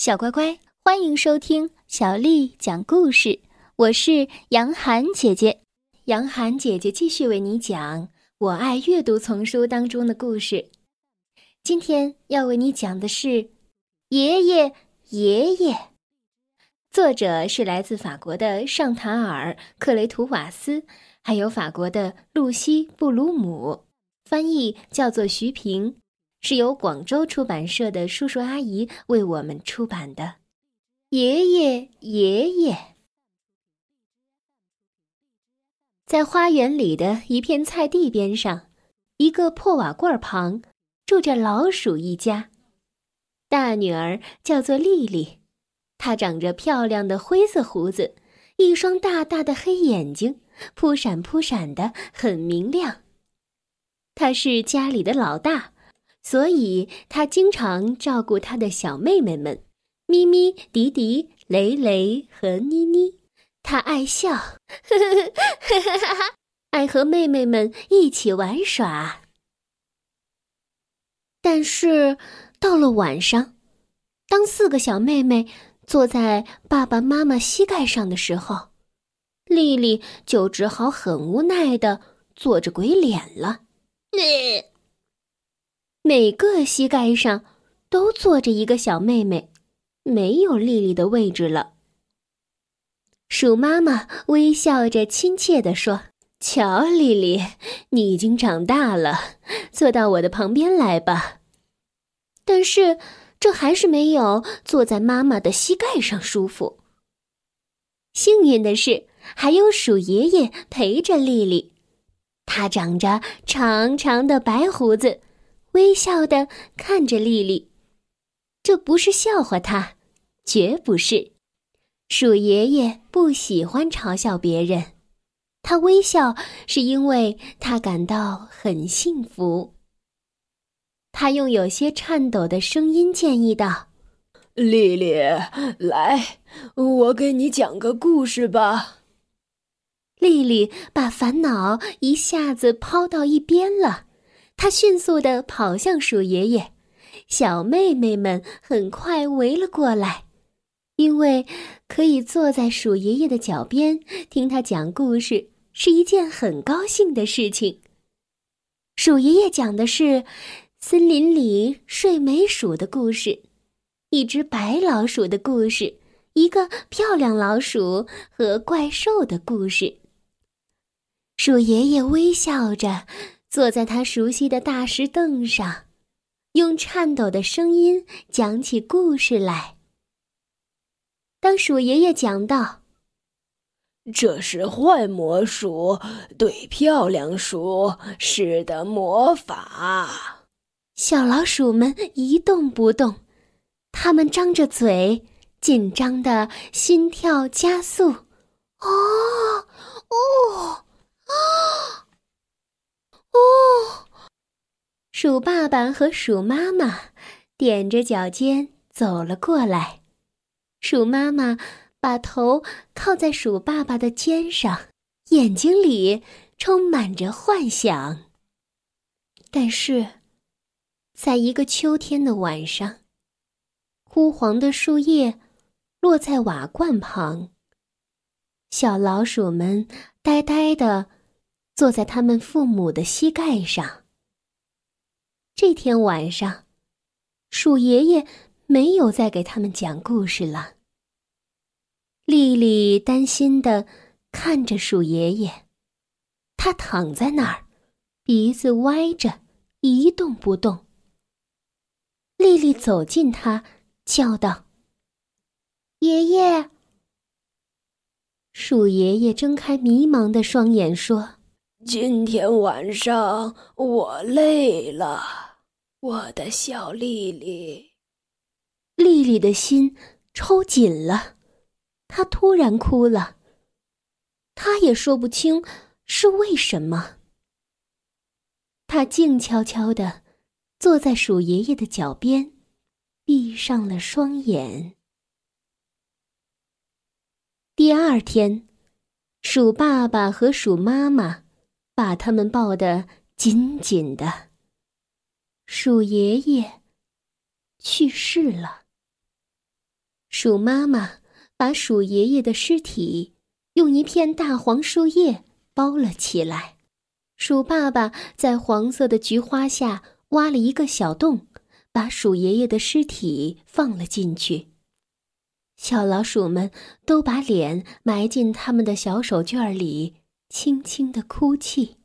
小乖乖，欢迎收听小丽讲故事。我是杨涵姐姐，杨涵姐姐继续为你讲《我爱阅读》丛书当中的故事。今天要为你讲的是《爷爷爷爷》，作者是来自法国的尚塔尔·克雷图瓦斯，还有法国的露西·布鲁姆，翻译叫做徐平。是由广州出版社的叔叔阿姨为我们出版的。爷爷，爷爷，在花园里的一片菜地边上，一个破瓦罐旁，住着老鼠一家。大女儿叫做丽丽，她长着漂亮的灰色胡子，一双大大的黑眼睛，扑闪扑闪的，很明亮。她是家里的老大。所以，他经常照顾他的小妹妹们，咪咪、迪迪、雷雷和妮妮。他爱笑，呵呵呵呵呵，爱和妹妹们一起玩耍。但是，到了晚上，当四个小妹妹坐在爸爸妈妈膝盖上的时候，丽丽就只好很无奈的做着鬼脸了。每个膝盖上都坐着一个小妹妹，没有丽丽的位置了。鼠妈妈微笑着亲切地说：“瞧，丽丽，你已经长大了，坐到我的旁边来吧。”但是这还是没有坐在妈妈的膝盖上舒服。幸运的是，还有鼠爷爷陪着丽丽，他长着长长的白胡子。微笑的看着丽丽，这不是笑话她，绝不是。鼠爷爷不喜欢嘲笑别人，他微笑是因为他感到很幸福。他用有些颤抖的声音建议道：“丽丽，来，我给你讲个故事吧。”丽丽把烦恼一下子抛到一边了。他迅速地跑向鼠爷爷，小妹妹们很快围了过来，因为可以坐在鼠爷爷的脚边听他讲故事是一件很高兴的事情。鼠爷爷讲的是森林里睡美鼠的故事，一只白老鼠的故事，一个漂亮老鼠和怪兽的故事。鼠爷爷微笑着。坐在他熟悉的大石凳上，用颤抖的声音讲起故事来。当鼠爷爷讲到：“这是坏魔术对漂亮鼠施的魔法。”小老鼠们一动不动，它们张着嘴，紧张的心跳加速。哦，哦，啊！哦，鼠爸爸和鼠妈妈踮着脚尖走了过来。鼠妈妈把头靠在鼠爸爸的肩上，眼睛里充满着幻想。但是，在一个秋天的晚上，枯黄的树叶落在瓦罐旁，小老鼠们呆呆的。坐在他们父母的膝盖上。这天晚上，鼠爷爷没有再给他们讲故事了。丽丽担心的看着鼠爷爷，他躺在那儿，鼻子歪着，一动不动。丽丽走近他，叫道：“爷爷。”鼠爷爷睁开迷茫的双眼，说。今天晚上我累了，我的小丽丽。丽丽的心抽紧了，她突然哭了。她也说不清是为什么。她静悄悄的坐在鼠爷爷的脚边，闭上了双眼。第二天，鼠爸爸和鼠妈妈。把他们抱得紧紧的。鼠爷爷去世了。鼠妈妈把鼠爷爷的尸体用一片大黄树叶包了起来，鼠爸爸在黄色的菊花下挖了一个小洞，把鼠爷爷的尸体放了进去。小老鼠们都把脸埋进他们的小手绢里，轻轻的哭泣。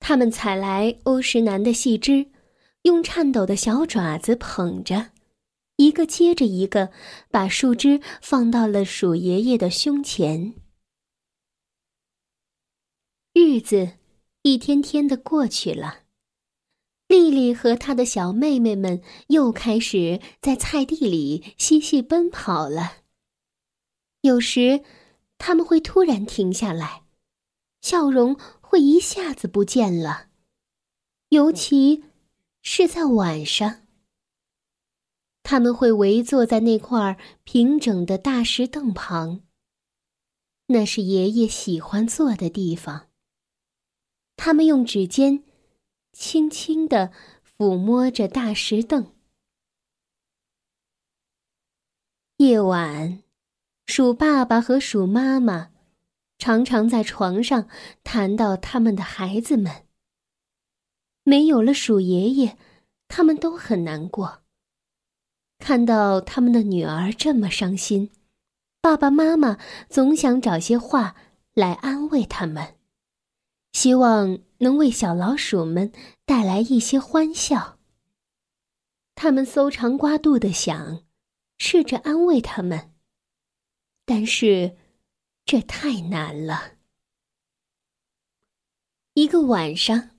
他们采来欧石楠的细枝，用颤抖的小爪子捧着，一个接着一个，把树枝放到了鼠爷爷的胸前。日子一天天的过去了，丽丽和她的小妹妹们又开始在菜地里嬉戏奔跑了。有时，他们会突然停下来，笑容会一下子不见了。尤其是在晚上，他们会围坐在那块平整的大石凳旁。那是爷爷喜欢坐的地方。他们用指尖轻轻地抚摸着大石凳。夜晚。鼠爸爸和鼠妈妈常常在床上谈到他们的孩子们。没有了鼠爷爷，他们都很难过。看到他们的女儿这么伤心，爸爸妈妈总想找些话来安慰他们，希望能为小老鼠们带来一些欢笑。他们搜肠刮肚的想，试着安慰他们。但是，这太难了。一个晚上，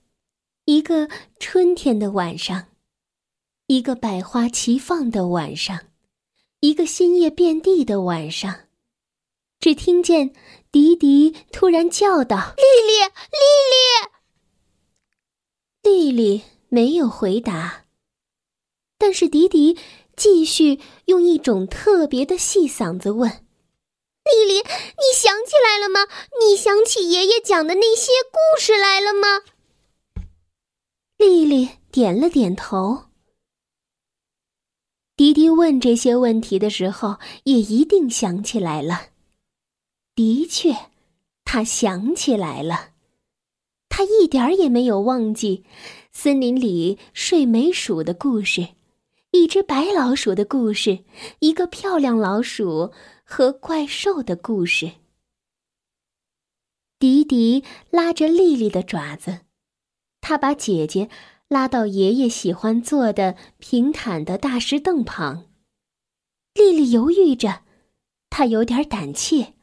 一个春天的晚上，一个百花齐放的晚上，一个新叶遍地的晚上，只听见迪迪突然叫道：“丽丽，丽丽！”丽丽没有回答，但是迪迪继续用一种特别的细嗓子问。丽丽，你想起来了吗？你想起爷爷讲的那些故事来了吗？丽丽点了点头。迪迪问这些问题的时候，也一定想起来了。的确，他想起来了，他一点儿也没有忘记森林里睡美鼠的故事，一只白老鼠的故事，一个漂亮老鼠。和怪兽的故事。迪迪拉着丽丽的爪子，他把姐姐拉到爷爷喜欢坐的平坦的大石凳旁。丽丽犹豫着，她有点胆怯，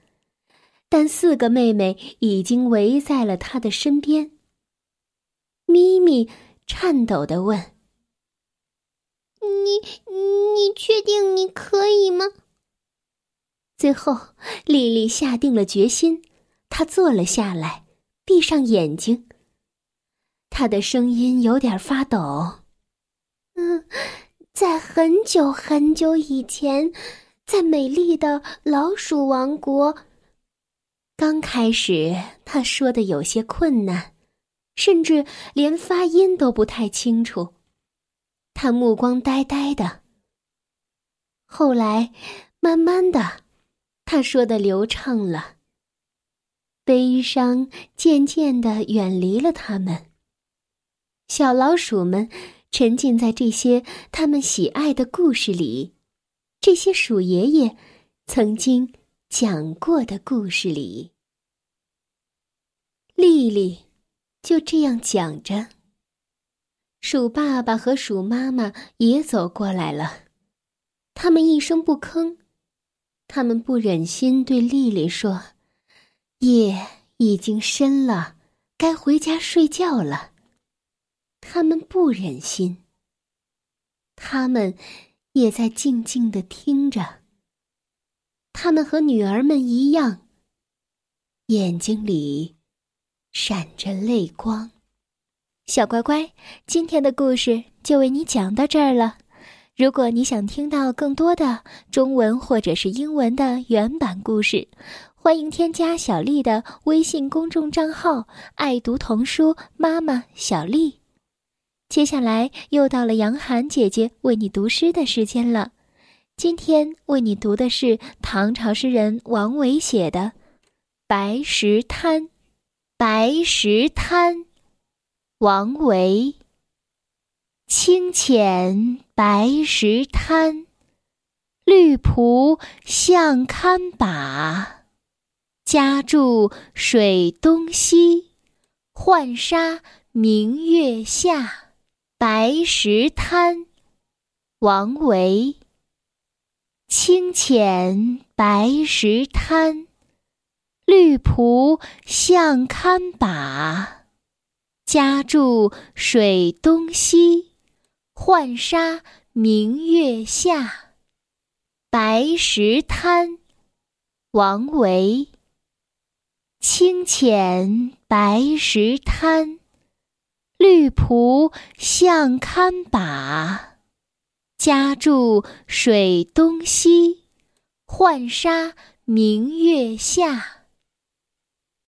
但四个妹妹已经围在了他的身边。咪咪颤抖的问：“你，你确定你可以吗？”最后，丽丽下定了决心，她坐了下来，闭上眼睛。她的声音有点发抖。嗯，在很久很久以前，在美丽的老鼠王国。刚开始，他说的有些困难，甚至连发音都不太清楚。他目光呆呆的。后来，慢慢的。他说的流畅了。悲伤渐渐的远离了他们。小老鼠们沉浸在这些他们喜爱的故事里，这些鼠爷爷曾经讲过的故事里。丽丽就这样讲着。鼠爸爸和鼠妈妈也走过来了，他们一声不吭。他们不忍心对丽丽说：“夜已经深了，该回家睡觉了。”他们不忍心。他们也在静静的听着。他们和女儿们一样，眼睛里闪着泪光。小乖乖，今天的故事就为你讲到这儿了。如果你想听到更多的中文或者是英文的原版故事，欢迎添加小丽的微信公众账号“爱读童书妈妈小丽”。接下来又到了杨涵姐姐为你读诗的时间了。今天为你读的是唐朝诗人王维写的《白石滩》。白石滩，王维。清浅白石滩，绿蒲向堪把。家住水东西，浣纱明月下。白石滩，王维。清浅白石滩，绿蒲向堪把。家住水东西，浣纱明月下。白石滩，王维。清浅白石滩，绿蒲向堪把。家住水东西，浣纱明月下。